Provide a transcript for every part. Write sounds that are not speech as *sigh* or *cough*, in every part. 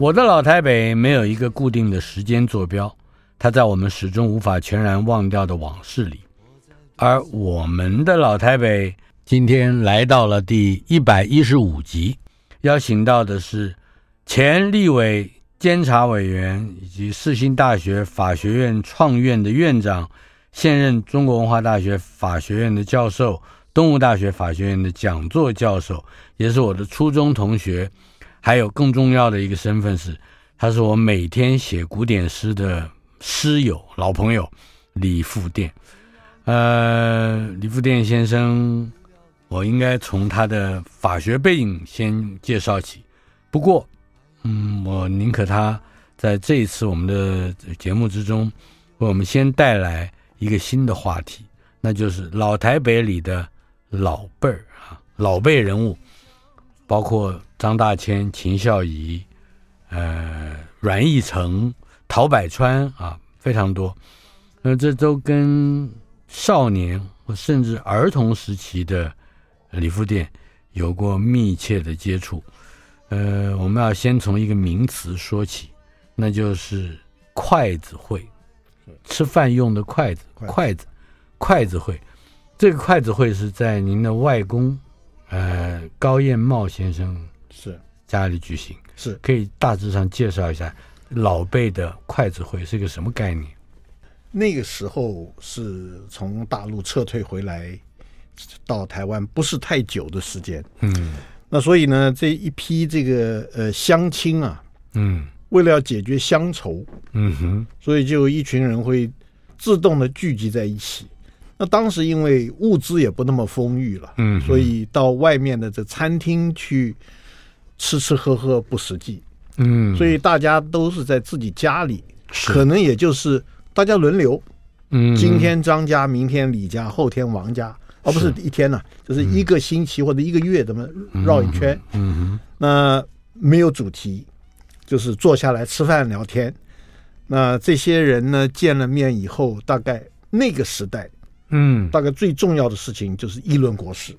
我的老台北没有一个固定的时间坐标，它在我们始终无法全然忘掉的往事里。而我们的老台北今天来到了第一百一十五集，邀请到的是前立委监察委员以及世新大学法学院创院的院长，现任中国文化大学法学院的教授，东吴大学法学院的讲座教授，也是我的初中同学。还有更重要的一个身份是，他是我每天写古典诗的诗友、老朋友李富店。呃，李富店先生，我应该从他的法学背景先介绍起。不过，嗯，我宁可他在这一次我们的节目之中，为我们先带来一个新的话题，那就是老台北里的老辈儿啊，老辈人物。包括张大千、秦孝仪，呃，阮义成、陶百川啊，非常多。那这都跟少年或甚至儿童时期的李富店有过密切的接触。呃，我们要先从一个名词说起，那就是筷子会，吃饭用的筷子，筷子，筷子会。这个筷子会是在您的外公。呃，高彦茂先生是。家里举行，是。可以大致上介绍一下老辈的筷子会是个什么概念？那个时候是从大陆撤退回来到台湾不是太久的时间，嗯，那所以呢，这一批这个呃乡亲啊，嗯，为了要解决乡愁，嗯哼，所以就一群人会自动的聚集在一起。那当时因为物资也不那么丰裕了，嗯，所以到外面的这餐厅去吃吃喝喝不实际，嗯，所以大家都是在自己家里，可能也就是大家轮流，嗯，今天张家，明天李家，后天王家，而不是一天呢，就是一个星期或者一个月怎么绕一圈，嗯哼，那没有主题，就是坐下来吃饭聊天。那这些人呢，见了面以后，大概那个时代。嗯，大概最重要的事情就是议论国事，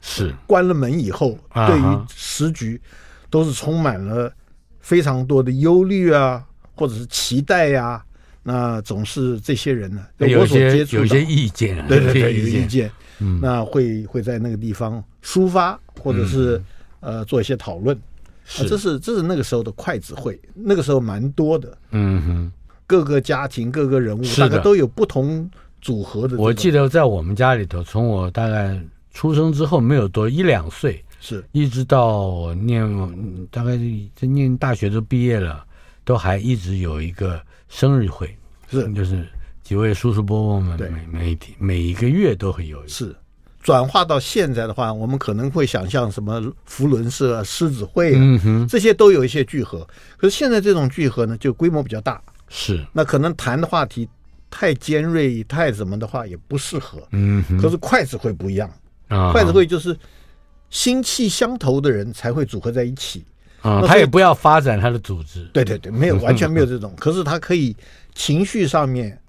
是。关了门以后，对于时局都是充满了非常多的忧虑啊，或者是期待呀、啊。那总是这些人呢，有些有些意见，对对对，有意见，嗯，那会会在那个地方抒发，或者是、嗯、呃做一些讨论。是，这是这是那个时候的筷子会，那个时候蛮多的。嗯哼，各个家庭各个人物大概都有不同。组合的，我记得在我们家里头，从我大概出生之后没有多一两岁，是一直到念大概这念大学都毕业了，都还一直有一个生日会，是就是几位叔叔伯伯们对每每天每一个月都会有一个。是转化到现在的话，我们可能会想象什么福伦社、狮子会啊，嗯哼，这些都有一些聚合。可是现在这种聚合呢，就规模比较大，是那可能谈的话题。太尖锐、太什么的话也不适合。嗯，可是筷子会不一样啊，筷子会就是心气相投的人才会组合在一起啊。他也不要发展他的组织。对对对，没有完全没有这种。*laughs* 可是他可以情绪上面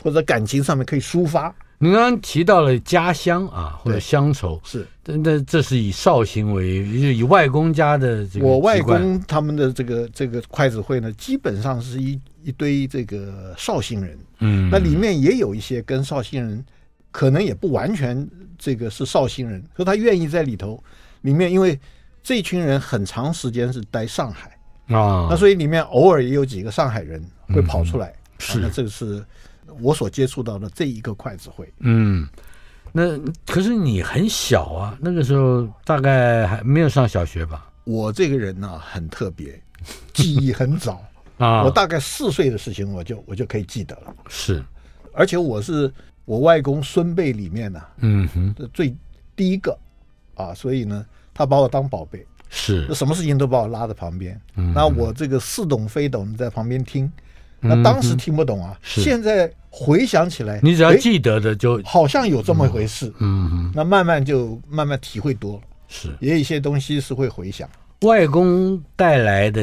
或者感情上面可以抒发。你刚刚提到了家乡啊，或者乡愁是，那这是以绍兴为，就以外公家的这个。我外公他们的这个这个筷子会呢，基本上是一一堆这个绍兴人。嗯，那里面也有一些跟绍兴人，可能也不完全这个是绍兴人，可他愿意在里头里面，因为这群人很长时间是待上海啊，那所以里面偶尔也有几个上海人会跑出来。嗯、是，那这个是我所接触到的这一个筷子会。嗯，那可是你很小啊，那个时候大概还没有上小学吧？我这个人呢、啊、很特别，记忆很早 *laughs* 啊，我大概四岁的事情我就我就可以记得了。是，而且我是我外公孙辈里面呢、啊，嗯哼，最第一个啊，所以呢，他把我当宝贝，是，什么事情都把我拉在旁边。嗯，那我这个似懂非懂在旁边听，那当时听不懂啊，是。现在回想起来，你只要记得的就好像有这么一回事。嗯哼，那慢慢就慢慢体会多了。是，也有一些东西是会回想。外公带来的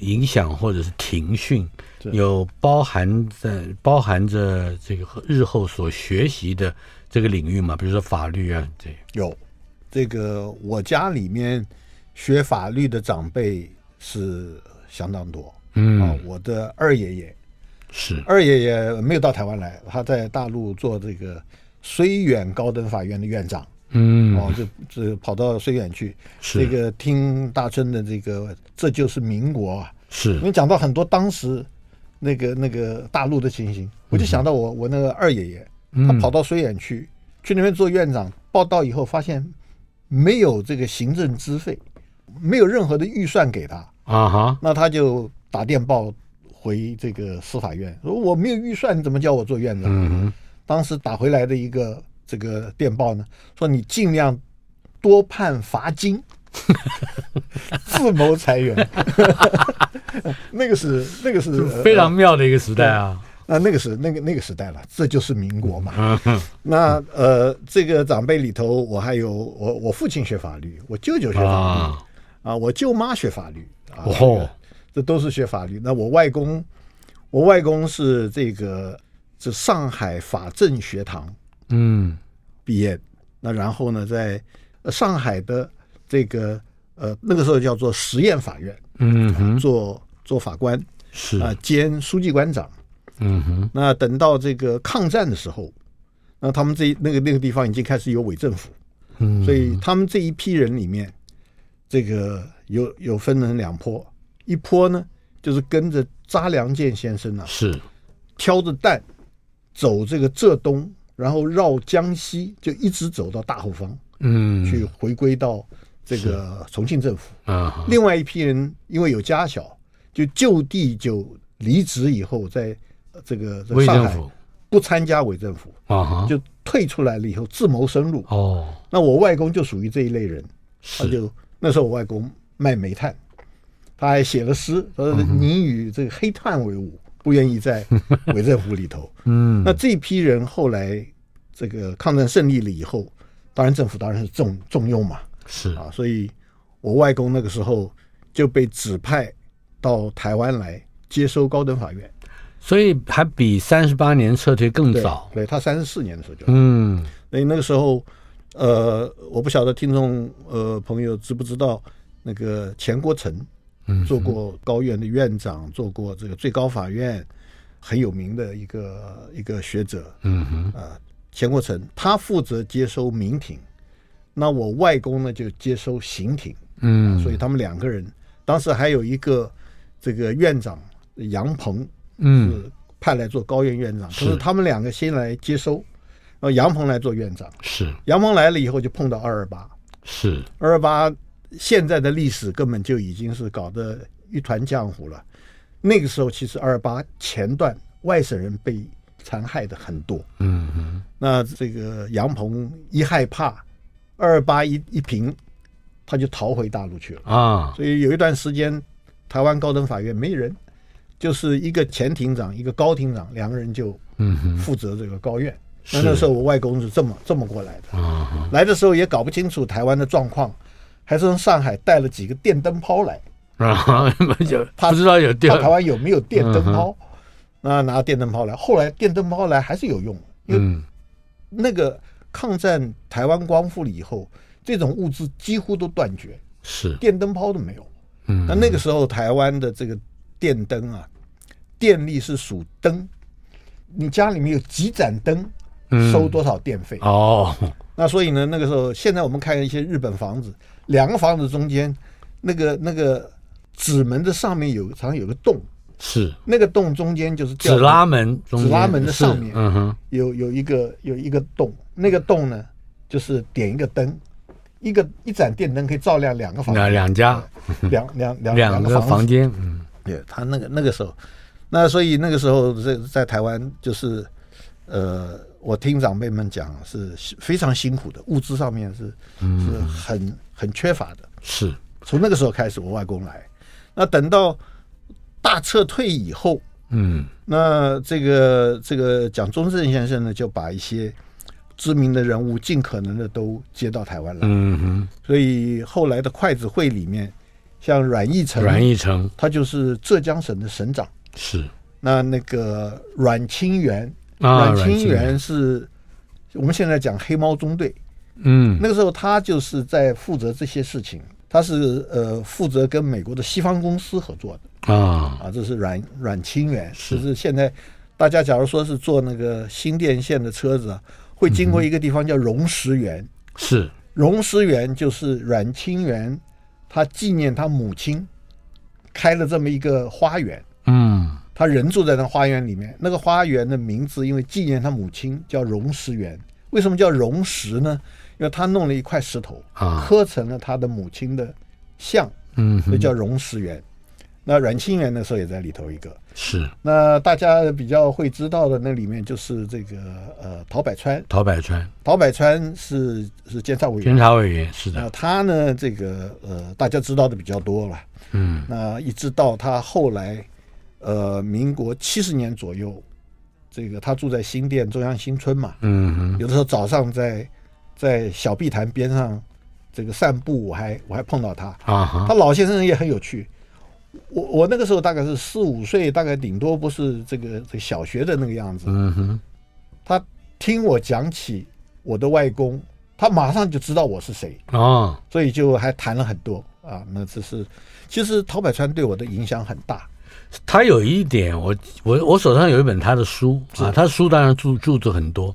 影响或者是停训，有包含在包含着这个日后所学习的这个领域嘛？比如说法律啊，这有这个我家里面学法律的长辈是相当多。嗯啊，我的二爷爷是二爷爷没有到台湾来，他在大陆做这个绥远高等法院的院长。嗯，哦，就就跑到绥远去，是这个听大春的这个，这就是民国啊。是，因为讲到很多当时那个那个大陆的情形，我就想到我我那个二爷爷，嗯、他跑到绥远去，去那边做院长，报道以后发现没有这个行政资费，没有任何的预算给他啊哈，那他就打电报回这个司法院，说我没有预算，你怎么叫我做院长？当时打回来的一个。这个电报呢，说你尽量多判罚金，*laughs* 自谋裁员。*laughs* 那个是那个是非常妙的一个时代啊！那那个是那个那个时代了，这就是民国嘛。*laughs* 那呃，这个长辈里头，我还有我我父亲学法律，我舅舅学法律啊，啊，我舅妈学法律啊，哦，这都是学法律。那我外公，我外公是这个是上海法政学堂。嗯，毕业，那然后呢，在上海的这个呃那个时候叫做实验法院，嗯哼，呃、做做法官是。啊、呃，兼书记官长，嗯哼。那等到这个抗战的时候，那他们这那个那个地方已经开始有伪政府，嗯，所以他们这一批人里面，这个有有分成两波，一波呢就是跟着查良钧先生啊，是。挑着担走这个浙东。然后绕江西，就一直走到大后方，嗯，去回归到这个重庆政府。啊，另外一批人因为有家小，就就地就离职以后，在这个在上海不参加伪政府啊，就退出来了以后自谋生路。哦，那我外公就属于这一类人，他就那时候我外公卖煤炭，他还写了诗，说你与这个黑炭为伍。不愿意 *laughs* 在伪政府里头，嗯，那这批人后来这个抗战胜利了以后，当然政府当然是重重用嘛，是。啊，所以我外公那个时候就被指派到台湾来接收高等法院，所以还比三十八年撤退更早，对，对他三十四年的时候就，嗯，所以那个时候，呃，我不晓得听众呃朋友知不知道那个钱国成。做过高院的院长，做过这个最高法院很有名的一个一个学者。嗯哼，啊，钱国成他负责接收民庭，那我外公呢就接收刑庭。嗯，所以他们两个人当时还有一个这个院长杨鹏，嗯，是派来做高院院长。可是他们两个先来接收，然后杨鹏来做院长。是杨鹏来了以后就碰到二二八。是二二八。现在的历史根本就已经是搞得一团浆糊了。那个时候，其实二二八前段外省人被残害的很多。嗯嗯。那这个杨鹏一害怕二二八一一平，他就逃回大陆去了啊。所以有一段时间，台湾高等法院没人，就是一个前庭长，一个高庭长，两个人就嗯负责这个高院。那那时候我外公是这么这么过来的。啊。来的时候也搞不清楚台湾的状况。还是从上海带了几个电灯泡来啊，就他不知道有电，台湾有没有电灯泡？那拿电灯泡来，后来电灯泡来还是有用，因为那个抗战台湾光复了以后，这种物资几乎都断绝，是电灯泡都没有。嗯，那那个时候台湾的这个电灯啊，电力是属灯，你家里面有几盏灯，收多少电费？哦，那所以呢，那个时候现在我们看一些日本房子。两个房子中间，那个那个纸门的上面有常常有个洞，是。那个洞中间就是纸拉门，纸拉门的上面，嗯哼，有有一个有一个洞，那个洞呢就是点一个灯，一个一盏电灯可以照亮两个房间，两家，两两两两个房间。嗯，对他那个那个时候，那所以那个时候在在台湾就是，呃，我听长辈们讲是非常辛苦的，物资上面是是很很缺乏的。是。从那个时候开始，我外公来，那等到大撤退以后，嗯，那这个这个蒋中正先生呢，就把一些。知名的人物尽可能的都接到台湾来，嗯哼，所以后来的筷子会里面，像阮义成，阮义成，他就是浙江省的省长，是。那那个阮清源，啊，阮清源是我们现在讲黑猫中队，嗯，那个时候他就是在负责这些事情，他是呃负责跟美国的西方公司合作的啊啊，这是阮阮清源，是，就是现在大家假如说是坐那个新电线的车子啊。会经过一个地方叫荣石园，是荣石园就是阮清源，他纪念他母亲开了这么一个花园。嗯，他人住在那花园里面，那个花园的名字因为纪念他母亲叫荣石园。为什么叫荣石呢？因为他弄了一块石头啊，刻成了他的母亲的像，嗯，所以叫荣石园。那阮清源那时候也在里头一个，是。那大家比较会知道的那里面就是这个呃陶百川，陶百川，陶百川是是监察委员，监察委员是的。那他呢，这个呃大家知道的比较多了，嗯。那一直到他后来，呃，民国七十年左右，这个他住在新店中央新村嘛，嗯哼。有的时候早上在在小碧潭边上这个散步，我还我还碰到他啊，他老先生也很有趣。我我那个时候大概是四五岁，大概顶多不是这个这个小学的那个样子。嗯哼，他听我讲起我的外公，他马上就知道我是谁啊，所以就还谈了很多啊。那这是其实陶百川对我的影响很大。他有一点，我我我手上有一本他的书啊，他的书当然著著作很多，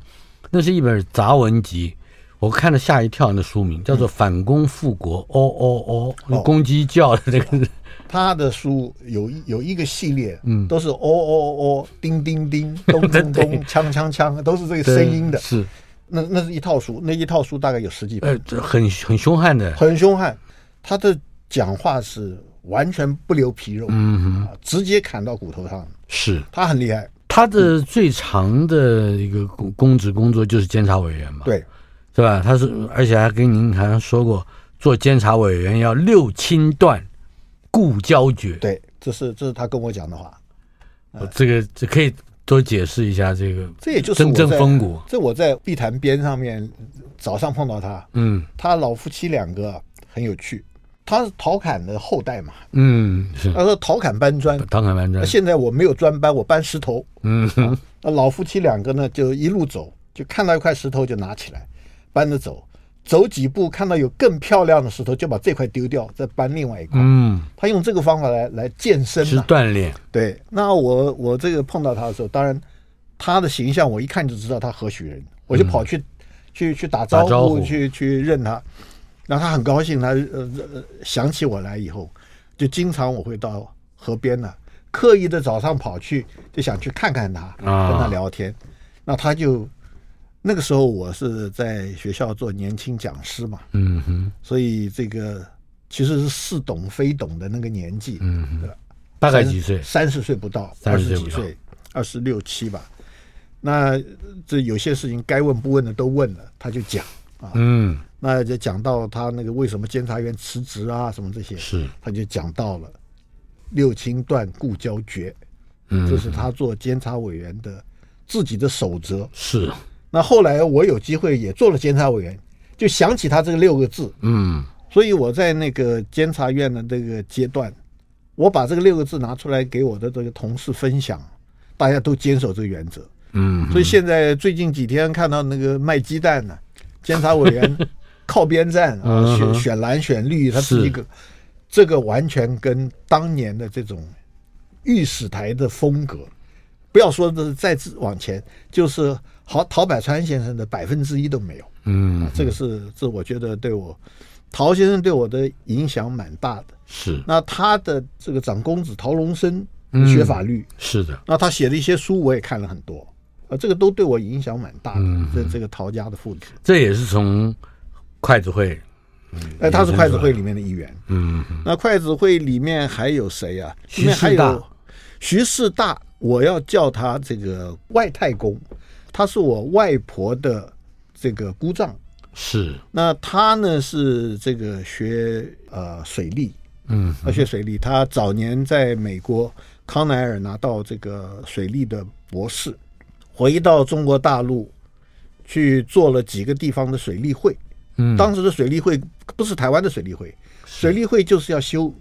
那是一本杂文集，我看了吓一跳。那书名叫做《反攻复国》，哦哦哦，公鸡叫的这个。哦他的书有一有一个系列，嗯，都是哦哦哦，叮叮叮，咚咚咚，锵锵锵，都是这个声音的。是，那那是一套书，那一套书大概有十几本，呃，很很凶悍的，很凶悍。他的讲话是完全不留皮肉，嗯哼，直接砍到骨头上。是，他很厉害。他的最长的一个公公职工作就是监察委员嘛，对，是吧？他是，而且还跟您好像说过，做监察委员要六亲断。故交绝，对，这是这是他跟我讲的话。呃、这个这可以多解释一下，这个这也就是真正风骨。这我在碧潭边上面早上碰到他，嗯，他老夫妻两个很有趣，他是陶侃的后代嘛，嗯，是。他说陶侃搬砖，陶侃搬砖。现在我没有砖搬，我搬石头。嗯，那老夫妻两个呢，就一路走，就看到一块石头就拿起来搬着走。走几步，看到有更漂亮的石头，就把这块丢掉，再搬另外一块。嗯，他用这个方法来来健身，是锻炼。对，那我我这个碰到他的时候，当然他的形象我一看就知道他何许人，我就跑去、嗯、去去打招呼，招呼去去认他。然后他很高兴，他呃呃想起我来以后，就经常我会到河边呢，刻意的早上跑去，就想去看看他，啊、跟他聊天。那他就。那个时候我是在学校做年轻讲师嘛，嗯哼，所以这个其实是似懂非懂的那个年纪，嗯哼，大概几岁？三十岁不到，二十几岁，二十六七吧。那这有些事情该问不问的都问了，他就讲啊，嗯，那就讲到他那个为什么监察员辞职啊，什么这些，是，他就讲到了六亲断故交绝，嗯，这是他做监察委员的自己的守则，是。那后来我有机会也做了监察委员，就想起他这个六个字，嗯，所以我在那个监察院的这个阶段，我把这个六个字拿出来给我的这个同事分享，大家都坚守这个原则，嗯，所以现在最近几天看到那个卖鸡蛋的监察委员 *laughs* 靠边站啊，选选蓝选绿，他是。一个，这个完全跟当年的这种御史台的风格，不要说的再往前，就是。陶陶百川先生的百分之一都没有，嗯，啊、这个是这我觉得对我陶先生对我的影响蛮大的。是，那他的这个长公子陶龙生学法律，嗯，是的，那他写的一些书我也看了很多，啊，这个都对我影响蛮大的。嗯，这这个陶家的父子，这也是从筷子会哎，他是筷子会里面的一员。嗯，那筷子会里面还有谁啊？里面还有徐世大，我要叫他这个外太公，他是我外婆的这个姑丈。是。那他呢是这个学呃水利，嗯，学水利。他早年在美国康奈尔拿到这个水利的博士，回到中国大陆去做了几个地方的水利会。嗯，当时的水利会不是台湾的水利会，水利会就是要修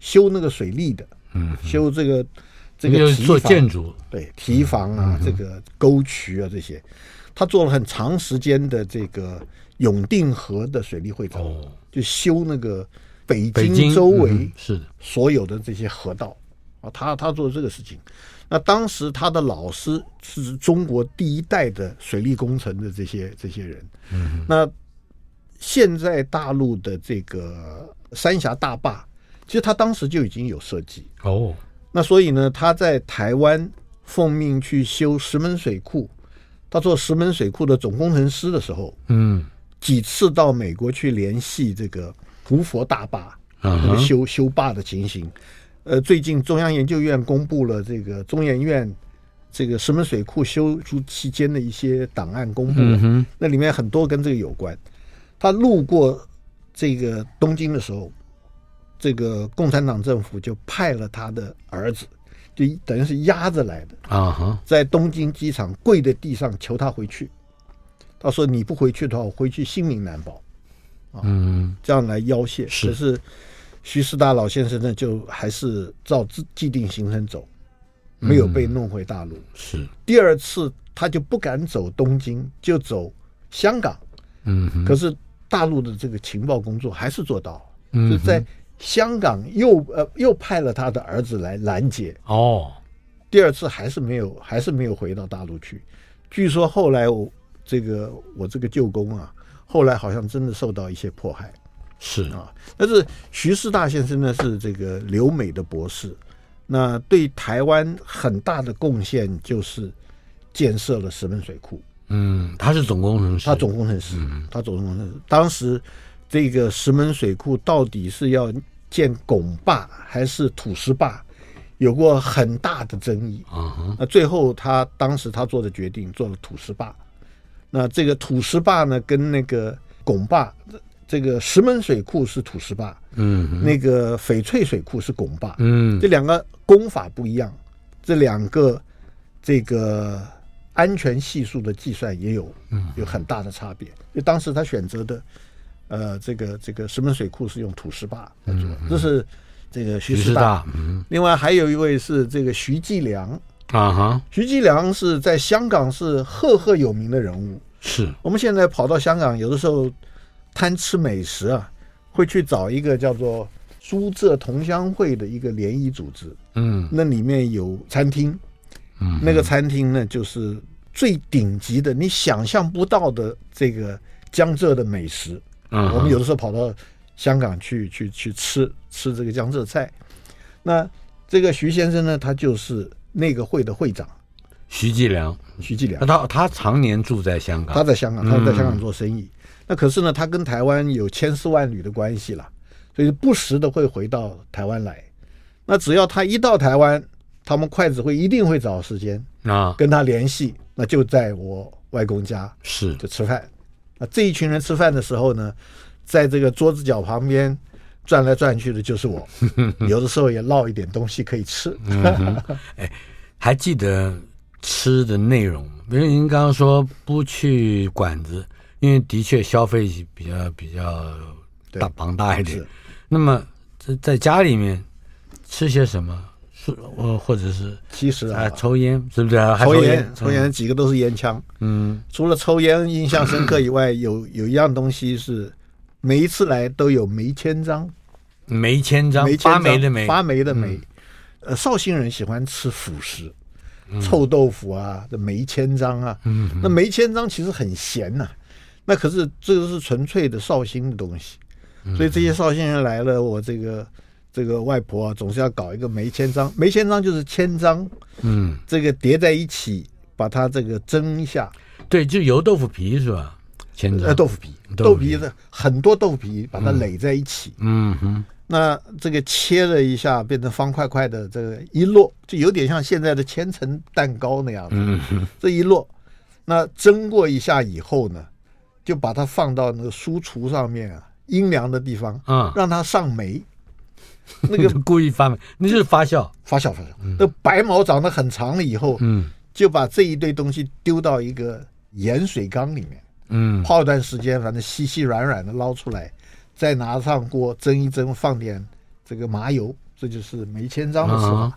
修那个水利的，嗯，修这个这个做建筑，对，堤防啊，这个沟渠啊这些，他做了很长时间的这个永定河的水利会长，就修那个北京周围是。所有的这些河道。啊，他他做这个事情。那当时他的老师是中国第一代的水利工程的这些这些人，嗯，那。现在大陆的这个三峡大坝，其实他当时就已经有设计哦。那所以呢，他在台湾奉命去修石门水库，他做石门水库的总工程师的时候，嗯，几次到美国去联系这个胡佛大坝那个修修坝的情形。呃，最近中央研究院公布了这个中研院这个石门水库修筑期间的一些档案公布了，那里面很多跟这个有关。他路过这个东京的时候，这个共产党政府就派了他的儿子，就等于是押着来的啊，在东京机场跪在地上求他回去。他说：“你不回去的话，我回去性命难保。”嗯，这样来要挟。是。可是徐世达老先生呢，就还是照既定行程走，没有被弄回大陆。是。第二次他就不敢走东京，就走香港。嗯，可是。大陆的这个情报工作还是做到，就在香港又呃又派了他的儿子来拦截哦，第二次还是没有还是没有回到大陆去。据说后来我这个我这个舅公啊，后来好像真的受到一些迫害，是啊。但是徐世大先生呢是这个留美的博士，那对台湾很大的贡献就是建设了石门水库。嗯，他是总工程师，他总工程师，他总工程师。当时这个石门水库到底是要建拱坝还是土石坝，有过很大的争议啊。那最后他当时他做的决定做了土石坝。那这个土石坝呢，跟那个拱坝，这个石门水库是土石坝，嗯，那个翡翠水库是拱坝，嗯，这两个工法不一样，这两个这个。安全系数的计算也有有很大的差别，就当时他选择的，呃，这个这个石门水库是用土石坝来做，这是这个徐师大。另外还有一位是这个徐继良。啊哈，徐继良是在香港是赫赫有名的人物。是。我们现在跑到香港，有的时候贪吃美食啊，会去找一个叫做苏浙同乡会的一个联谊组织。嗯，那里面有餐厅。嗯，那个餐厅呢，就是最顶级的，你想象不到的这个江浙的美食。嗯，我们有的时候跑到香港去去去吃吃这个江浙菜。那这个徐先生呢，他就是那个会的会长，徐继良。徐继良，他他常年住在香港，他在香港，他在香港做生意。嗯、那可是呢，他跟台湾有千丝万缕的关系了，所以不时的会回到台湾来。那只要他一到台湾，他们筷子会一定会找时间啊跟他联系，那就在我外公家是就吃饭。那这一群人吃饭的时候呢，在这个桌子角旁边转来转去的就是我，*laughs* 有的时候也烙一点东西可以吃。嗯、*laughs* 哎，还记得吃的内容？比如您刚刚说不去馆子，因为的确消费比较比较大庞大一点。那么在在家里面吃些什么？是呃或者是其实啊，抽烟是不是啊？抽烟，抽烟几个都是烟枪。嗯，除了抽烟印象深刻以外，有有一样东西是每一次来都有梅千张。梅千张，发霉的霉，发霉的霉。呃，绍兴人喜欢吃腐食，臭豆腐啊，这梅千张啊。嗯，那梅千张其实很咸呐，那可是这个是纯粹的绍兴的东西，所以这些绍兴人来了，我这个。这个外婆啊，总是要搞一个梅千张，梅千张就是千张，嗯，这个叠在一起，把它这个蒸一下，对，就油豆腐皮是吧？千张。呃豆腐皮，豆腐皮。的很多豆腐皮把它垒在一起，嗯。哼，那这个切了一下变成方块块的，这个一摞就有点像现在的千层蛋糕那样子，这一摞，那蒸过一下以后呢，就把它放到那个书橱上面啊，阴凉的地方，嗯，让它上霉。那个 *laughs* 故意发霉，那就是发酵，发酵发酵。那白毛长得很长了以后，嗯，就把这一堆东西丢到一个盐水缸里面，嗯，泡一段时间，反正稀稀软软的捞出来，再拿上锅蒸一蒸，放点这个麻油，这就是梅千张的吃法。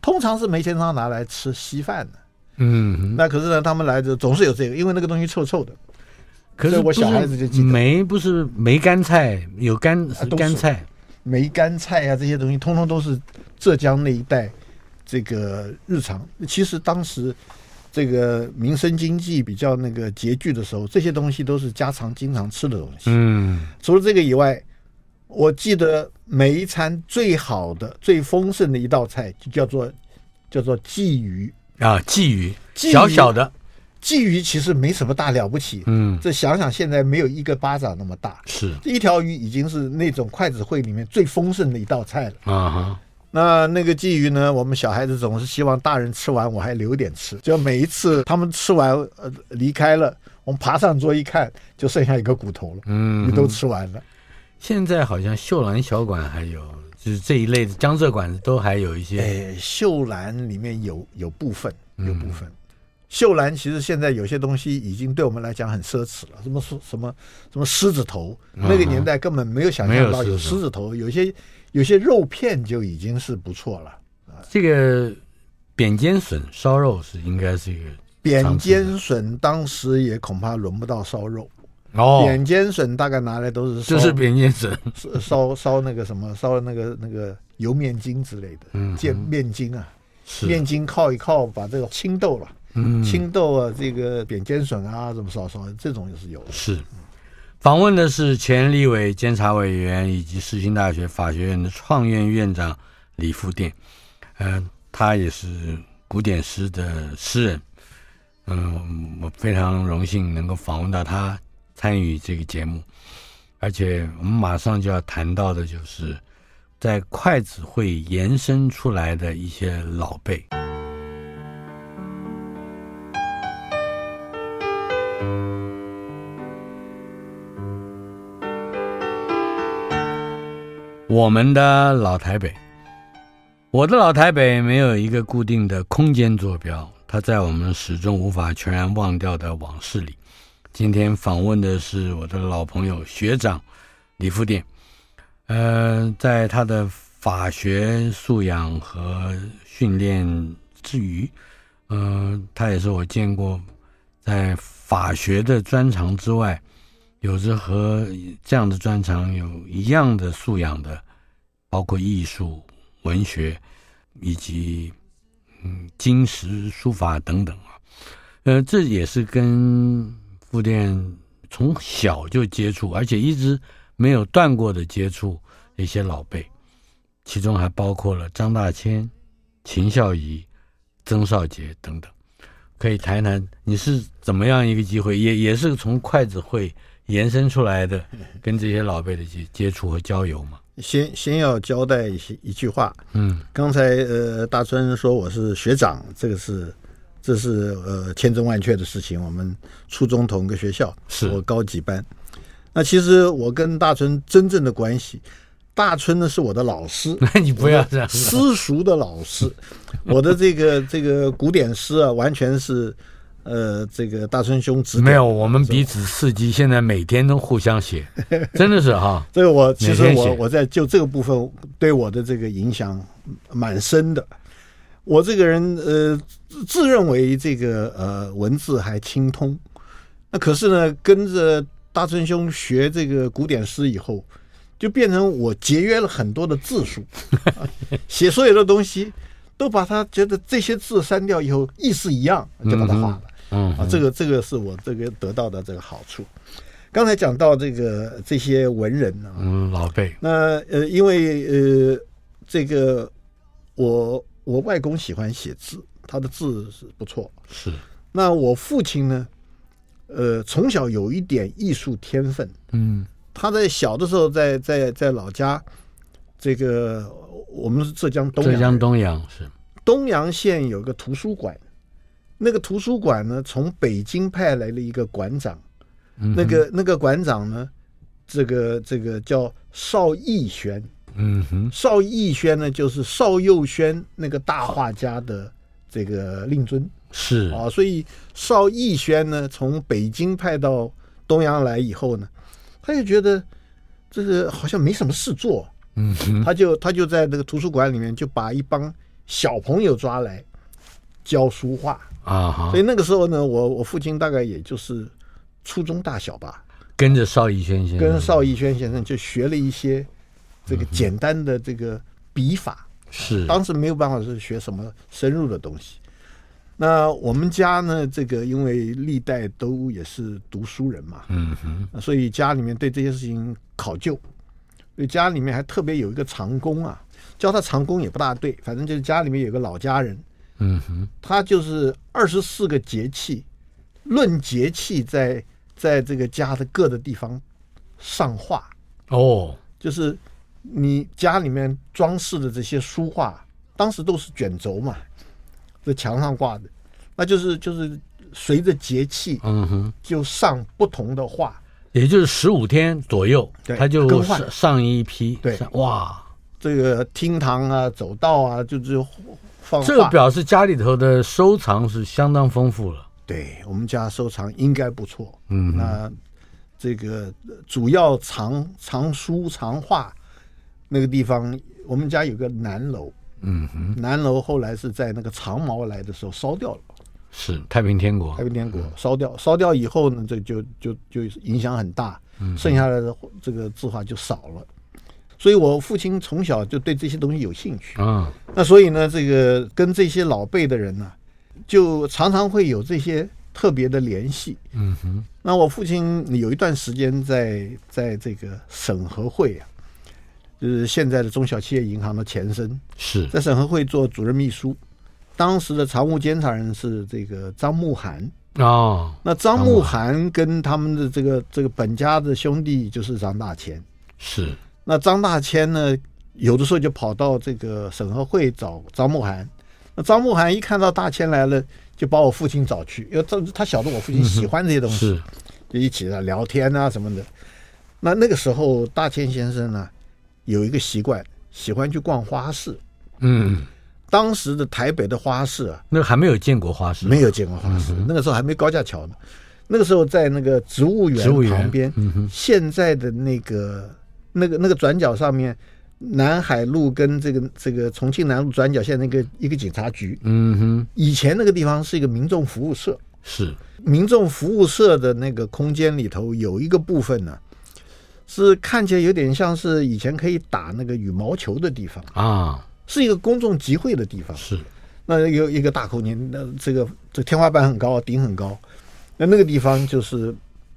通常是梅千张拿来吃稀饭的，嗯，那可是呢，他们来的总是有这个，因为那个东西臭臭的。可是我小孩子就记得梅不是梅干菜，有干是干菜。梅干菜啊，这些东西通通都是浙江那一带这个日常。其实当时这个民生经济比较那个拮据的时候，这些东西都是家常经常吃的东西。嗯，除了这个以外，我记得每一餐最好的、最丰盛的一道菜就叫做叫做鲫鱼啊，鲫鱼，小小的。鲫鱼其实没什么大了不起，嗯，这想想现在没有一个巴掌那么大，是。这一条鱼已经是那种筷子会里面最丰盛的一道菜了。啊哈。那那个鲫鱼呢，我们小孩子总是希望大人吃完我还留点吃，就每一次他们吃完呃离开了，我们爬上桌一看，就剩下一个骨头了，嗯，鱼都吃完了。现在好像秀兰小馆还有，就是这一类的江浙馆子都还有一些，哎，秀兰里面有有部分有部分。嗯秀兰其实现在有些东西已经对我们来讲很奢侈了，什么什什么什么狮子头，那个年代根本没有想象到有狮子头，有些有些肉片就已经是不错了。这个扁尖笋烧肉是应该是一个扁尖笋，当时也恐怕轮不到烧肉。哦。扁尖笋大概拿来都是就是扁尖笋。*laughs* 烧烧那个什么烧那个那个油面筋之类的，嗯，煎面筋啊，面筋靠一靠，把这个青豆了。嗯，青豆啊，这个扁尖笋啊，什么烧烧，这种也是有的。是，访问的是前立委监察委员以及世新大学法学院的创院院长李富店，嗯、呃，他也是古典诗的诗人。嗯、呃，我非常荣幸能够访问到他，参与这个节目。而且我们马上就要谈到的就是，在筷子会延伸出来的一些老辈。我们的老台北，我的老台北没有一个固定的空间坐标，它在我们始终无法全然忘掉的往事里。今天访问的是我的老朋友学长李富店，呃，在他的法学素养和训练之余，呃，他也是我见过在法学的专长之外，有着和这样的专长有一样的素养的。包括艺术、文学，以及嗯金石书法等等啊，呃，这也是跟傅店从小就接触，而且一直没有断过的接触一些老辈，其中还包括了张大千、秦孝仪、曾少杰等等。可以谈谈你是怎么样一个机会，也也是从筷子会延伸出来的，跟这些老辈的接接触和交友吗？先先要交代一些一句话，嗯，刚才呃大春说我是学长，这个是这是呃千真万确的事情。我们初中同个学校，是我高级班。那其实我跟大春真正的关系，大春呢是我的老师，*laughs* 那你不要这样，私塾的老师，我的这个这个古典诗啊，完全是。呃，这个大春兄指没有，我们彼此刺激，现在每天都互相写，*laughs* 真的是哈。这个我其实我我在就这个部分对我的这个影响蛮深的。我这个人呃自认为这个呃文字还精通，那可是呢跟着大春兄学这个古典诗以后，就变成我节约了很多的字数，*laughs* 写所有的东西都把它觉得这些字删掉以后意思一样，就把它画了。嗯嗯啊，这个这个是我这个得到的这个好处。刚才讲到这个这些文人啊，嗯，老辈。那呃，因为呃，这个我我外公喜欢写字，他的字是不错。是。那我父亲呢，呃，从小有一点艺术天分。嗯，他在小的时候在，在在在老家，这个我们是浙江东阳，浙江东阳是东阳县有个图书馆，那个图书馆呢，从北京派来了一个馆长，嗯、那个那个馆长呢，这个这个叫邵逸轩。嗯哼，邵逸轩呢，就是邵佑轩那个大画家的这个令尊，是。啊，所以邵逸轩呢，从北京派到东阳来以后呢，他就觉得这个好像没什么事做，嗯哼，他就他就在那个图书馆里面就把一帮小朋友抓来教书画啊，所以那个时候呢，我我父亲大概也就是初中大小吧，跟着邵逸轩先生，跟邵逸轩先生就学了一些。这个简单的这个笔法。是。当时没有办法是学什么深入的东西。那我们家呢，这个因为历代都也是读书人嘛，嗯哼，所以家里面对这些事情考究。所以家里面还特别有一个长工啊，教他长工也不大对，反正就是家里面有个老家人，嗯哼，他就是二十四个节气，论节气在在这个家的各的地方上画。哦，就是。你家里面装饰的这些书画，当时都是卷轴嘛，在墙上挂的，那就是就是随着节气，嗯哼，就上不同的画，也就是十五天左右，对，他就更换。上一批，对，哇，这个厅堂啊、走道啊，就就放，这个表示家里头的收藏是相当丰富了。对，我们家收藏应该不错，嗯，那这个主要藏藏书藏画。那个地方，我们家有个南楼，嗯哼，南楼后来是在那个长毛来的时候烧掉了，是太平天国，太平天国烧掉，烧掉以后呢，这就就就影响很大，剩下来的这个字画就少了，所以我父亲从小就对这些东西有兴趣啊，那所以呢，这个跟这些老辈的人呢，就常常会有这些特别的联系，嗯哼，那我父亲有一段时间在在这个审核会啊。就是现在的中小企业银行的前身，是在审核会做主任秘书。当时的常务监察人是这个张慕涵哦。那张慕涵跟他们的这个这个本家的兄弟就是张大千。是。那张大千呢，有的时候就跑到这个审核会找张慕涵。那张慕涵一看到大千来了，就把我父亲找去，因为他他晓得我父亲喜欢这些东西，嗯、就一起来聊天啊什么的。那那个时候，大千先生呢，有一个习惯，喜欢去逛花市。嗯，当时的台北的花市啊，那还没有见过花市，没有见过花市。嗯、那个时候还没高架桥呢。那个时候在那个植物园旁边，嗯、现在的那个那个那个转角上面，南海路跟这个这个重庆南路转角线那个一个警察局。嗯哼，以前那个地方是一个民众服务社，是民众服务社的那个空间里头有一个部分呢。是看起来有点像是以前可以打那个羽毛球的地方啊，是一个公众集会的地方。是，那有一个大空间，那这个这天花板很高，顶很高。那那个地方就是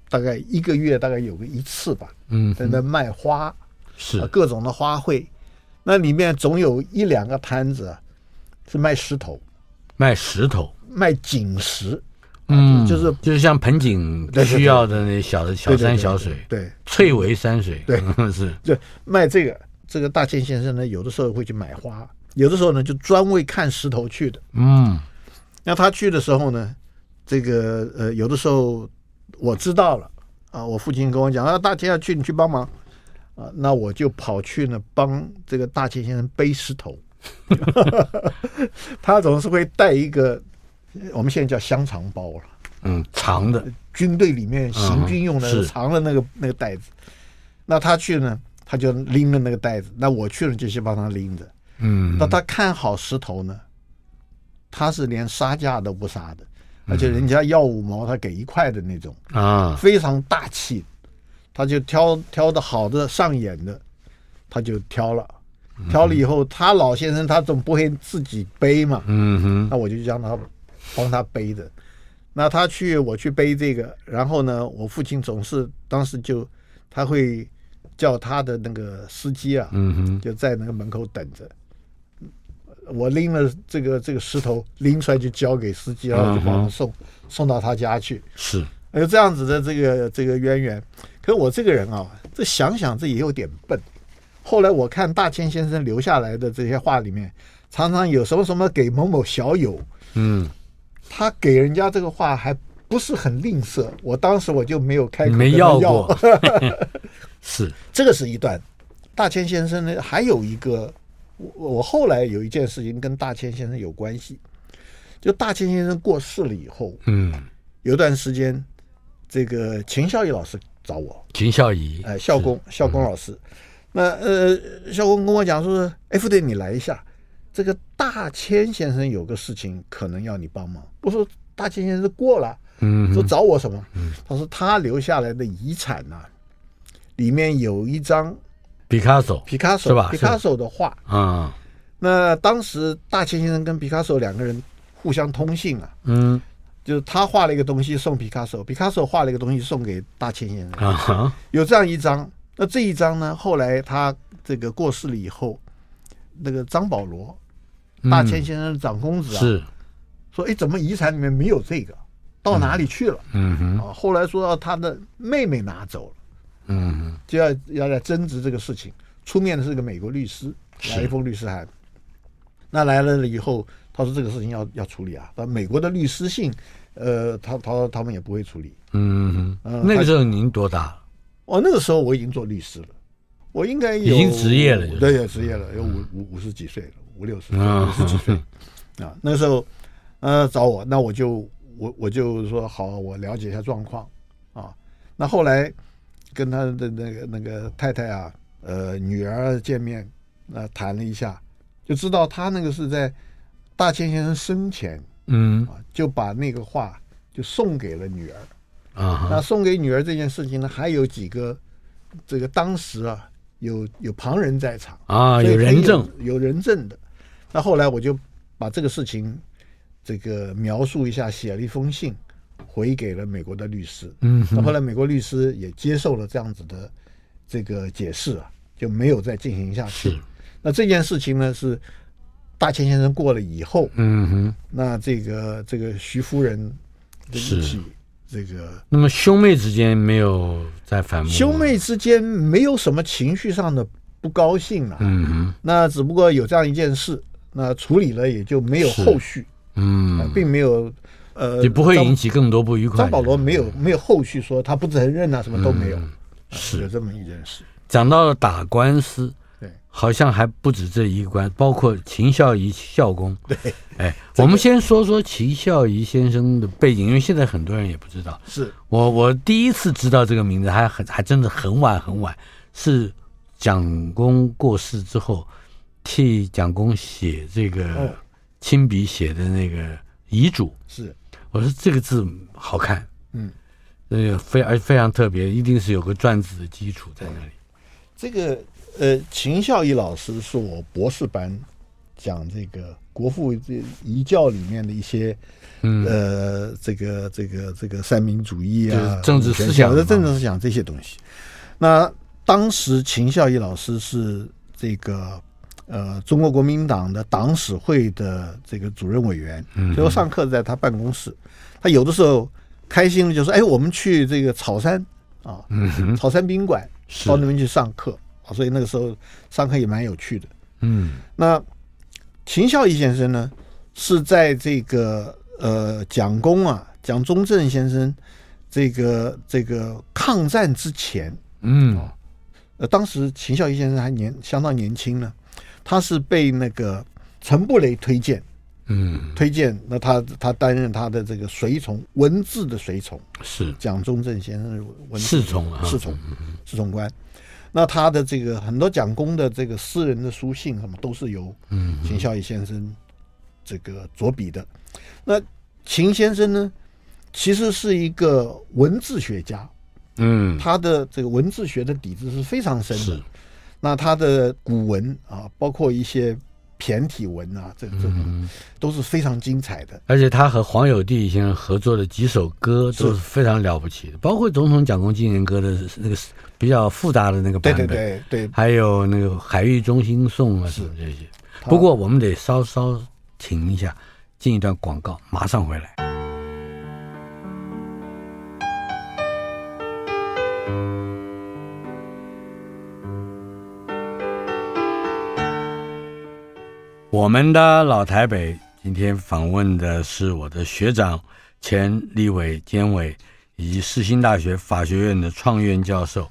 大概一个月大概有个一次吧，嗯，在那卖花，是。各种的花卉。那里面总有一两个摊子是卖石头，卖石头，卖景石。嗯，就是就是像盆景需要的那小的小山小水，对，翠微山水，对，*laughs* 是，就卖这个。这个大千先生呢，有的时候会去买花，有的时候呢就专为看石头去的。嗯，那他去的时候呢，这个呃，有的时候我知道了啊，我父亲跟我讲啊，大千要去，你去帮忙啊，那我就跑去呢帮这个大千先生背石头。*laughs* 他总是会带一个。我们现在叫香肠包了，嗯，长的军队里面行军用的长的那个那个袋子。那他去呢，他就拎着那个袋子。那我去了就去帮他拎着。嗯，那他看好石头呢，他是连杀价都不杀的，而且人家要五毛，他给一块的那种啊，非常大气。他就挑挑的好的上眼的，他就挑了。挑了以后，他老先生他总不会自己背嘛。嗯哼，那我就让他。帮他背的，那他去，我去背这个，然后呢，我父亲总是当时就他会叫他的那个司机啊，嗯哼，就在那个门口等着。我拎了这个这个石头拎出来就交给司机，然后就帮他送送到他家去。是有这样子的这个这个渊源。可是我这个人啊，这想想这也有点笨。后来我看大千先生留下来的这些话里面，常常有什么什么给某某小友，嗯，他给人家这个话还不是很吝啬。我当时我就没有开口没要过，*laughs* 是这个是一段。大千先生呢，还有一个，我我后来有一件事情跟大千先生有关系，就大千先生过世了以后，嗯，有段时间，这个秦孝仪老师找我，秦孝仪，哎，孝公，孝公老师。嗯那呃，孝公跟我讲说：“哎，副队，你来一下，这个大千先生有个事情，可能要你帮忙。”我说：“大千先生过了，嗯，说找我什么？”嗯，他说：“他留下来的遗产呐、啊，里面有一张毕卡索，毕卡索是吧？毕卡索的画啊。那当时大千先生跟皮卡索两个人互相通信啊，嗯，就是他画了一个东西送皮卡索，皮卡索画了一个东西送给大千先生啊，有这样一张。”那这一张呢？后来他这个过世了以后，那个张保罗，大千先生的长公子啊，是说：“哎，怎么遗产里面没有这个？到哪里去了？”嗯哼，啊，后来说他的妹妹拿走了，嗯，就要要来争执这个事情。出面的是个美国律师，来一封律师函。那来了了以后，他说这个事情要要处理啊。但美国的律师信，呃，他他他们也不会处理。嗯哼，那个时候您多大？哦，那个时候我已经做律师了，我应该有已经职业了，对有，职业了，有五五五十几岁了，五六十岁，五十几岁 *laughs* 啊。那个时候，呃，找我，那我就我我就说好，我了解一下状况啊。那后来跟他的那个那个太太啊，呃，女儿见面，那谈了一下，就知道他那个是在大千先生生前，嗯啊，就把那个画就送给了女儿。啊，那送给女儿这件事情呢，还有几个这个当时啊有有旁人在场啊，有人证，有人证的。那后来我就把这个事情这个描述一下，写了一封信回给了美国的律师。嗯，那后来美国律师也接受了这样子的这个解释啊，就没有再进行下去。那这件事情呢是大千先生过了以后，嗯哼，那这个这个徐夫人的一起。这个，那么兄妹之间没有再反目？兄妹之间没有什么情绪上的不高兴了。嗯哼，那只不过有这样一件事，那处理了也就没有后续。嗯，并没有，呃，也不会引起更多不愉快。张保罗没有没有后续说他不承认啊，什么都没有。嗯、是有这么一件事。讲到了打官司。对好像还不止这一关，包括秦孝仪孝公。对，哎，我们先说说秦孝仪先生的背景，因为现在很多人也不知道。是我我第一次知道这个名字，还很还真的很晚很晚，是蒋公过世之后，替蒋公写这个亲笔写的那个遗嘱。是，我说这个字好看，嗯，那个非而非常特别，一定是有个篆字的基础在那里。这个。呃，秦孝仪老师是我博士班讲这个国父这遗教里面的一些，嗯，呃，这个这个这个三民主义啊，政治思想的政治思想这些东西。那当时秦孝仪老师是这个呃中国国民党的党史会的这个主任委员，所以我上课在他办公室，他有的时候开心的就说：“哎，我们去这个草山啊，草山宾馆到那边去上课。”所以那个时候上课也蛮有趣的。嗯，那秦孝仪先生呢，是在这个呃蒋公啊，蒋中正先生这个这个抗战之前，嗯，呃，当时秦孝仪先生还年相当年轻呢，他是被那个陈布雷推荐，嗯，推荐，那他他担任他的这个随从，文字的随从，是。蒋中正先生的文侍从啊，侍从，侍从官。那他的这个很多蒋公的这个私人的书信什么都是由秦孝仪先生这个着笔的。那秦先生呢，其实是一个文字学家，嗯，他的这个文字学的底子是非常深的。那他的古文啊，包括一些。骈体文啊，这这都是非常精彩的。嗯、而且他和黄有地先生合作的几首歌都是非常了不起的，包括总统蒋公纪念歌的那个比较复杂的那个版本，对对对对，还有那个《海域中心颂》啊什么这些。不过我们得稍稍停一下，进一段广告，马上回来。我们的老台北今天访问的是我的学长、前立委、监委以及世新大学法学院的创院教授，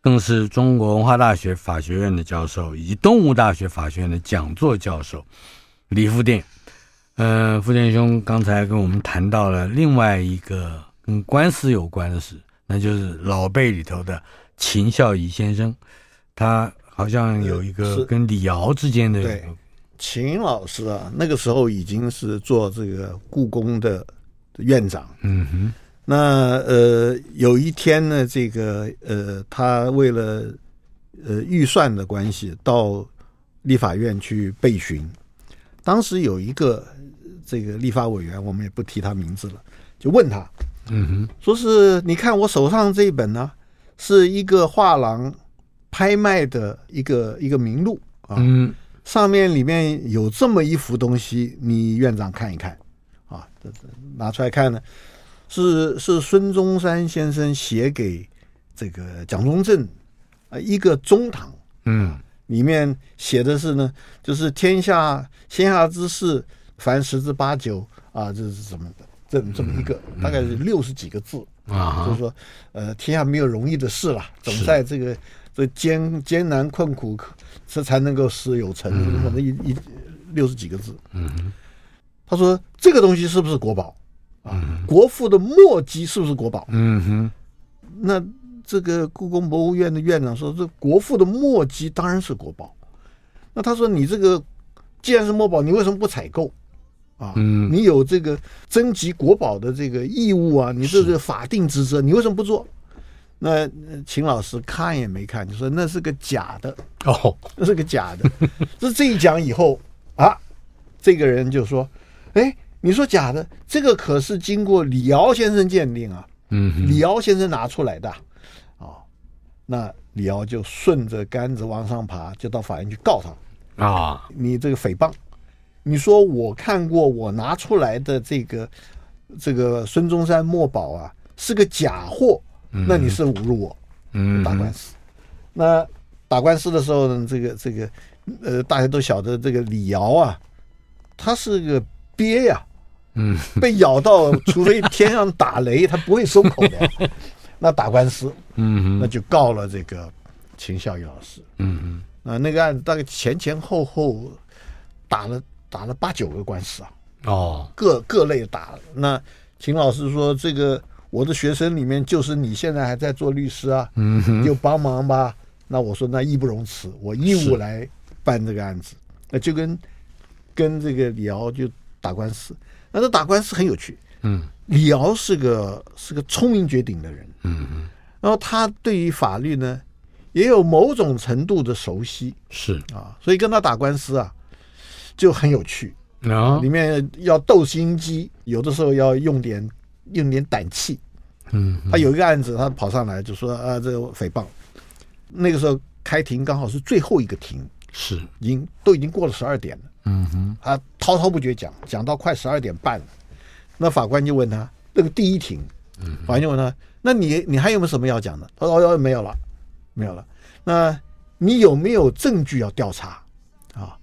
更是中国文化大学法学院的教授，以及东吴大学法学院的讲座教授李富定。嗯、呃，富店兄刚才跟我们谈到了另外一个跟官司有关的事，那就是老辈里头的秦孝仪先生，他好像有一个跟李敖之间的。对。秦老师啊，那个时候已经是做这个故宫的院长。嗯哼。那呃，有一天呢，这个呃，他为了呃预算的关系，到立法院去备询。当时有一个这个立法委员，我们也不提他名字了，就问他，嗯哼，说是你看我手上这一本呢，是一个画廊拍卖的一个一个名录啊。嗯。上面里面有这么一幅东西，你院长看一看，啊，这这拿出来看呢，是是孙中山先生写给这个蒋中正啊一个中堂，嗯，里面写的是呢，就是天下天下之事，凡十之八九啊，这是什么的，这这么一个，大概是六十几个字。啊，就是说，呃，天下没有容易的事了，总在这个。这艰艰难困苦，这才能够事有成。可能、一一六十几个字。嗯，他说这个东西是不是国宝啊？嗯、国父的墨迹是不是国宝？嗯哼。那这个故宫博物院的院长说，这国父的墨迹当然是国宝。那他说，你这个既然是墨宝，你为什么不采购啊？嗯，你有这个征集国宝的这个义务啊，你这个法定职责，你为什么不做？那秦老师看也没看，就说那是个假的哦，那是个假的。这这一讲以后啊，这个人就说：“哎，你说假的，这个可是经过李敖先生鉴定啊，嗯，李敖先生拿出来的啊。哦”那李敖就顺着杆子往上爬，就到法院去告他啊！你这个诽谤，你说我看过我拿出来的这个这个孙中山墨宝啊，是个假货。那你是侮辱我，嗯，打官司。那打官司的时候呢，这个这个呃，大家都晓得这个李敖啊，他是个鳖呀，嗯，被咬到，除非天上打雷，他不会松口的。那打官司，嗯，那就告了这个秦孝仪老师，嗯嗯，啊，那个案子大概前前后后打了打了八九个官司啊，哦，各各类打了。那秦老师说这个。我的学生里面就是你现在还在做律师啊，嗯，就帮忙吧。那我说那义不容辞，我义务来办这个案子。那就跟跟这个李敖就打官司。那他打官司很有趣，嗯，李敖是个是个聪明绝顶的人，嗯嗯，然后他对于法律呢也有某种程度的熟悉，是啊，所以跟他打官司啊就很有趣啊，里面要斗心机，有的时候要用点。用点胆气，嗯，他有一个案子，他跑上来就说啊，这个诽谤。那个时候开庭刚好是最后一个庭，是已经都已经过了十二点了，嗯哼，他滔滔不绝讲，讲到快十二点半了。那法官就问他，那个第一庭，法官就问他，那你你还有没有什么要讲的？他说哦，没有了，没有了。那你有没有证据要调查啊？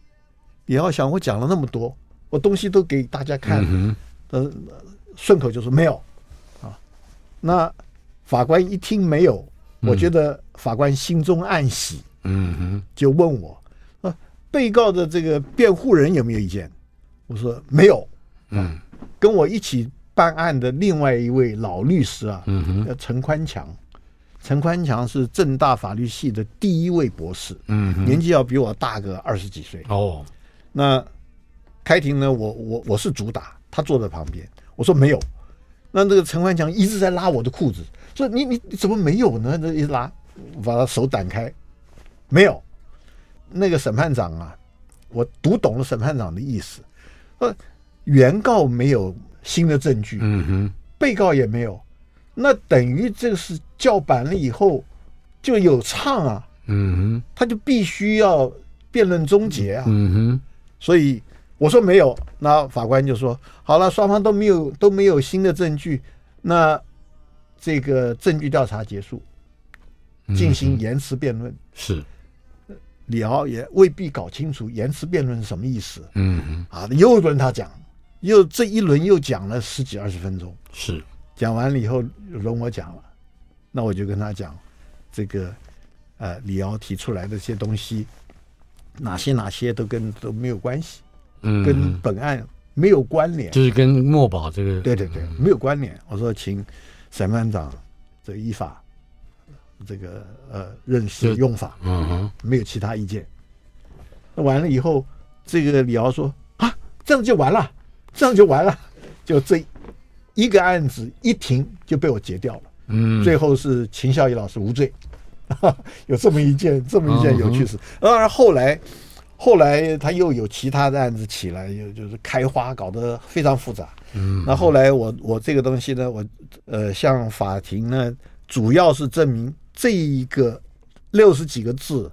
你要想我讲了那么多，我东西都给大家看，嗯呃。顺口就说没有，啊，那法官一听没有，我觉得法官心中暗喜，嗯哼，就问我，啊，被告的这个辩护人有没有意见？我说没有，嗯，跟我一起办案的另外一位老律师啊，嗯哼，叫陈宽强，陈宽强是正大法律系的第一位博士，嗯，年纪要比我大个二十几岁，哦，那开庭呢，我我我是主打，他坐在旁边。我说没有，那那个陈焕强一直在拉我的裤子，说你你你怎么没有呢？这一拉，把他手挡开，没有。那个审判长啊，我读懂了审判长的意思，说原告没有新的证据，嗯哼，被告也没有，那等于这个是叫板了以后就有唱啊，嗯哼，他就必须要辩论终结啊，嗯哼，所以。我说没有，那法官就说好了，双方都没有都没有新的证据，那这个证据调查结束，进行言词辩论。是，李敖也未必搞清楚言辞辩论是什么意思。嗯嗯啊，又轮他讲，又这一轮又讲了十几二十分钟。是，讲完了以后轮我讲了，那我就跟他讲这个呃李敖提出来的这些东西，哪些哪些都跟都没有关系，嗯，跟本案没有关联，就是跟墨宝这个，对对对，没有关联。我说请审判长这个依法。这个呃，认识用法，嗯哼，没有其他意见。那完了以后，这个李敖说啊，这样就完了，这样就完了，就这一个案子一庭就被我截掉了。嗯，最后是秦孝仪老师无罪，*laughs* 有这么一件这么一件有趣事。当然后来后来他又有其他的案子起来，又就是开花，搞得非常复杂。嗯，那后来我我这个东西呢，我呃向法庭呢，主要是证明。这一个六十几个字，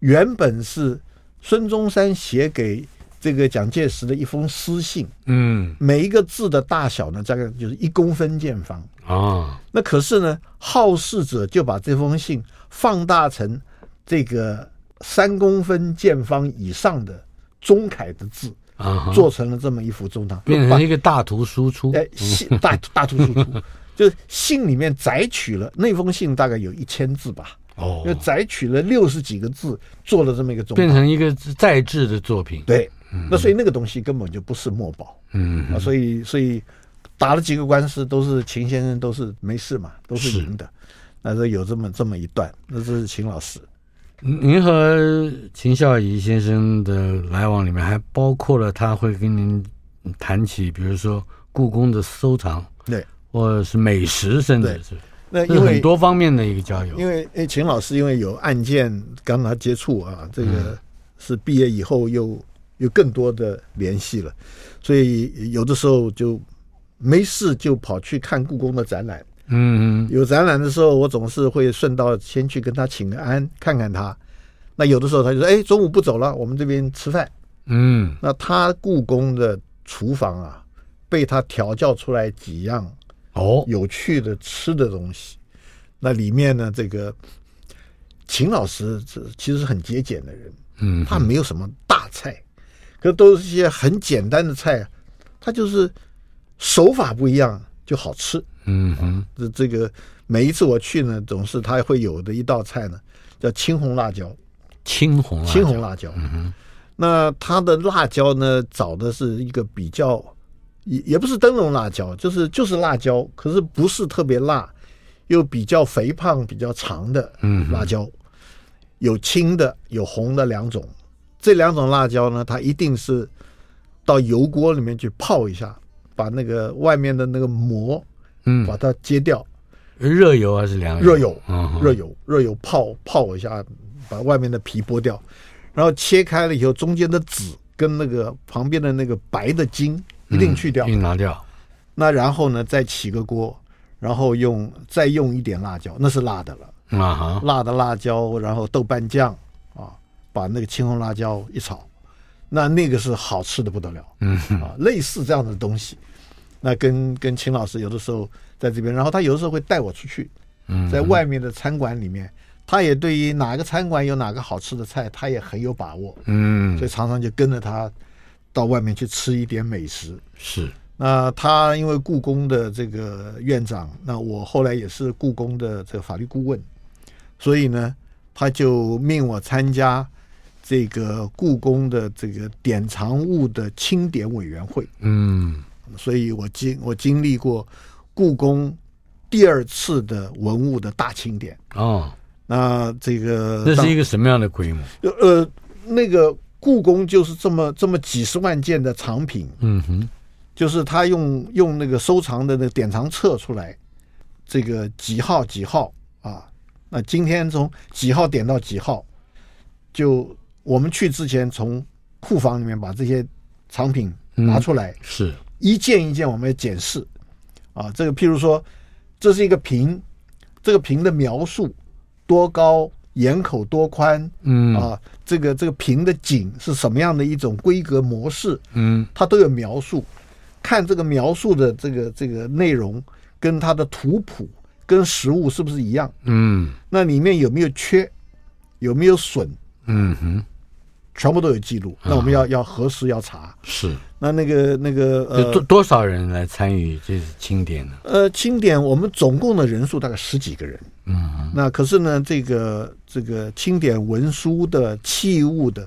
原本是孙中山写给这个蒋介石的一封私信。嗯，每一个字的大小呢，大概就是一公分见方啊。那可是呢，好事者就把这封信放大成这个三公分见方以上的中楷的字啊，做成了这么一幅中堂，变成一个大图输出。哎，信大大图输出。*laughs* 就是信里面摘取了那封信，大概有一千字吧。哦，就摘取了六十几个字，做了这么一个中，变成一个再制的作品。对，那所以那个东西根本就不是墨宝。嗯啊，所以所以打了几个官司，都是秦先生都是没事嘛，都是赢的。那这有这么这么一段，那这是秦老师。您和秦孝仪先生的来往里面，还包括了他会跟您谈起，比如说故宫的收藏。对。或者是美食，甚至是那因为很多方面的一个交流。因为诶，秦老师因为有案件跟他接触啊，这个是毕业以后又有更多的联系了，所以有的时候就没事就跑去看故宫的展览。嗯嗯，有展览的时候，我总是会顺道先去跟他请个安，看看他。那有的时候他就说：“哎，中午不走了，我们这边吃饭。”嗯，那他故宫的厨房啊，被他调教出来几样。哦，有趣的吃的东西，那里面呢，这个秦老师这其实很节俭的人，嗯，他没有什么大菜，可都是一些很简单的菜，他就是手法不一样就好吃，嗯哼，这这个每一次我去呢，总是他会有的一道菜呢，叫青红辣椒，青红辣椒。青红辣椒，嗯哼，那它的辣椒呢，找的是一个比较。也也不是灯笼辣椒，就是就是辣椒，可是不是特别辣，又比较肥胖、比较长的辣椒，有青的有红的两种。这两种辣椒呢，它一定是到油锅里面去泡一下，把那个外面的那个膜，嗯，把它揭掉。热油还是凉油？热油，热油，热油泡泡一下，把外面的皮剥掉，然后切开了以后，中间的籽跟那个旁边的那个白的筋。一定去掉，一定拿掉。那然后呢，再起个锅，然后用再用一点辣椒，那是辣的了啊哈，辣的辣椒，然后豆瓣酱啊，把那个青红辣椒一炒，那那个是好吃的不得了。嗯啊，类似这样的东西，那跟跟秦老师有的时候在这边，然后他有的时候会带我出去，在外面的餐馆里面，他也对于哪个餐馆有哪个好吃的菜，他也很有把握。嗯，所以常常就跟着他。到外面去吃一点美食是。那他因为故宫的这个院长，那我后来也是故宫的这个法律顾问，所以呢，他就命我参加这个故宫的这个典藏物的清点委员会。嗯，所以我经我经历过故宫第二次的文物的大清点。哦，那这个那是一个什么样的规模？呃，那个。故宫就是这么这么几十万件的藏品，嗯哼，就是他用用那个收藏的那个典藏册出来，这个几号几号啊？那今天从几号点到几号，就我们去之前从库房里面把这些藏品拿出来，嗯、是一件一件我们要检视啊。这个譬如说，这是一个瓶，这个瓶的描述多高？眼口多宽，嗯啊，这个这个瓶的颈是什么样的一种规格模式，嗯，它都有描述。看这个描述的这个这个内容，跟它的图谱跟实物是不是一样？嗯，那里面有没有缺，有没有损，嗯哼，全部都有记录。那我们要要核实要查。是。那那个那个呃，多多少人来参与这次清点呢？呃，清点我们总共的人数大概十几个人。嗯，那可是呢，这个这个清点文书的器物的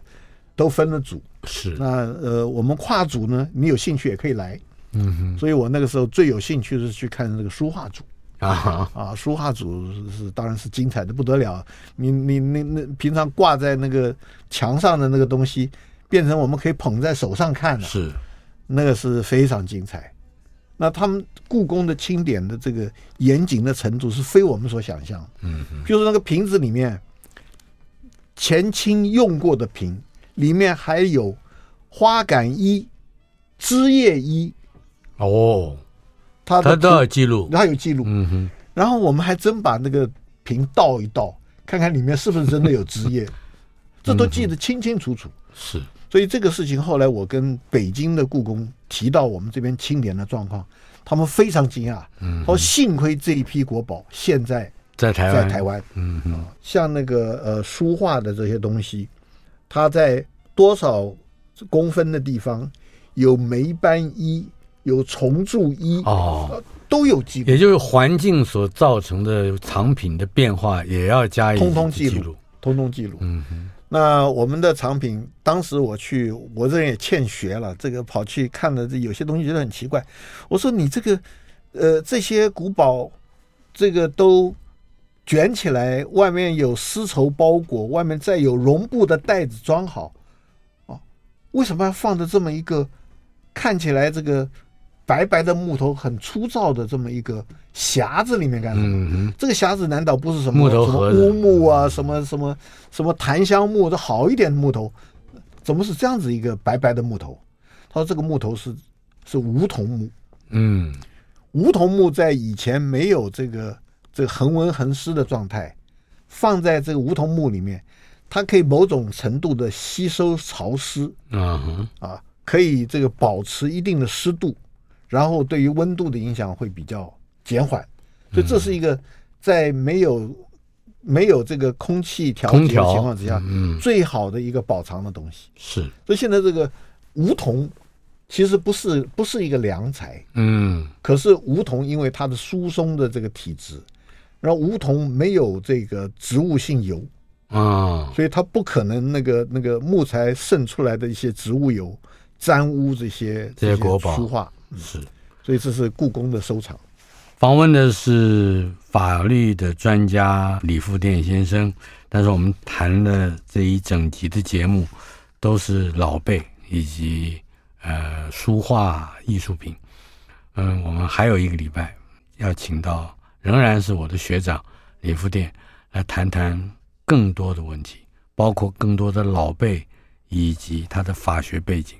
都分了组。是。那呃，我们跨组呢，你有兴趣也可以来。嗯哼。所以我那个时候最有兴趣的是去看那个书画组。啊啊，书画组是当然是精彩的不得了。你你你那平常挂在那个墙上的那个东西，变成我们可以捧在手上看了。是。那个是非常精彩，那他们故宫的清点的这个严谨的程度是非我们所想象。嗯，比如说那个瓶子里面，前清用过的瓶里面还有花杆衣、枝叶衣。哦，他他都有记录，他有记录。嗯哼，然后我们还真把那个瓶倒一倒，看看里面是不是真的有汁液，*laughs* 这都记得清清楚楚。是。所以这个事情后来我跟北京的故宫提到我们这边清点的状况，他们非常惊讶。嗯，说幸亏这一批国宝现在在台湾，在台湾。嗯嗯，像那个呃书画的这些东西，它在多少公分的地方有霉斑衣，有虫蛀衣哦，都有记录。也就是环境所造成的藏品的变化，也要加以通通记录，通通记录。嗯哼。那我们的藏品，当时我去，我这人也欠学了，这个跑去看了，这有些东西觉得很奇怪。我说你这个，呃，这些古堡，这个都卷起来，外面有丝绸包裹，外面再有绒布的袋子装好，哦，为什么要放着这么一个看起来这个？白白的木头很粗糙的这么一个匣子里面干什么？嗯、这个匣子难道不是什么木头什么乌木啊？什么什么什么檀香木？这好一点的木头，怎么是这样子一个白白的木头？他说这个木头是是梧桐木。嗯，梧桐木在以前没有这个这个恒温恒湿的状态，放在这个梧桐木里面，它可以某种程度的吸收潮湿。嗯啊，可以这个保持一定的湿度。然后对于温度的影响会比较减缓，所以这是一个在没有没有这个空气调节的情况之下，嗯，最好的一个保藏的东西。是，所以现在这个梧桐其实不是不是一个良材，嗯，可是梧桐因为它的疏松的这个体质，然后梧桐没有这个植物性油啊，所以它不可能那个那个木材渗出来的一些植物油沾污这些这些国宝。书画。是，所以这是故宫的收藏。访问的是法律的专家李富店先生，但是我们谈的这一整集的节目都是老贝以及呃书画艺术品。嗯，我们还有一个礼拜要请到，仍然是我的学长李富店来谈谈更多的问题，包括更多的老贝以及他的法学背景。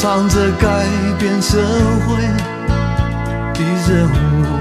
唱着改变社会的任务。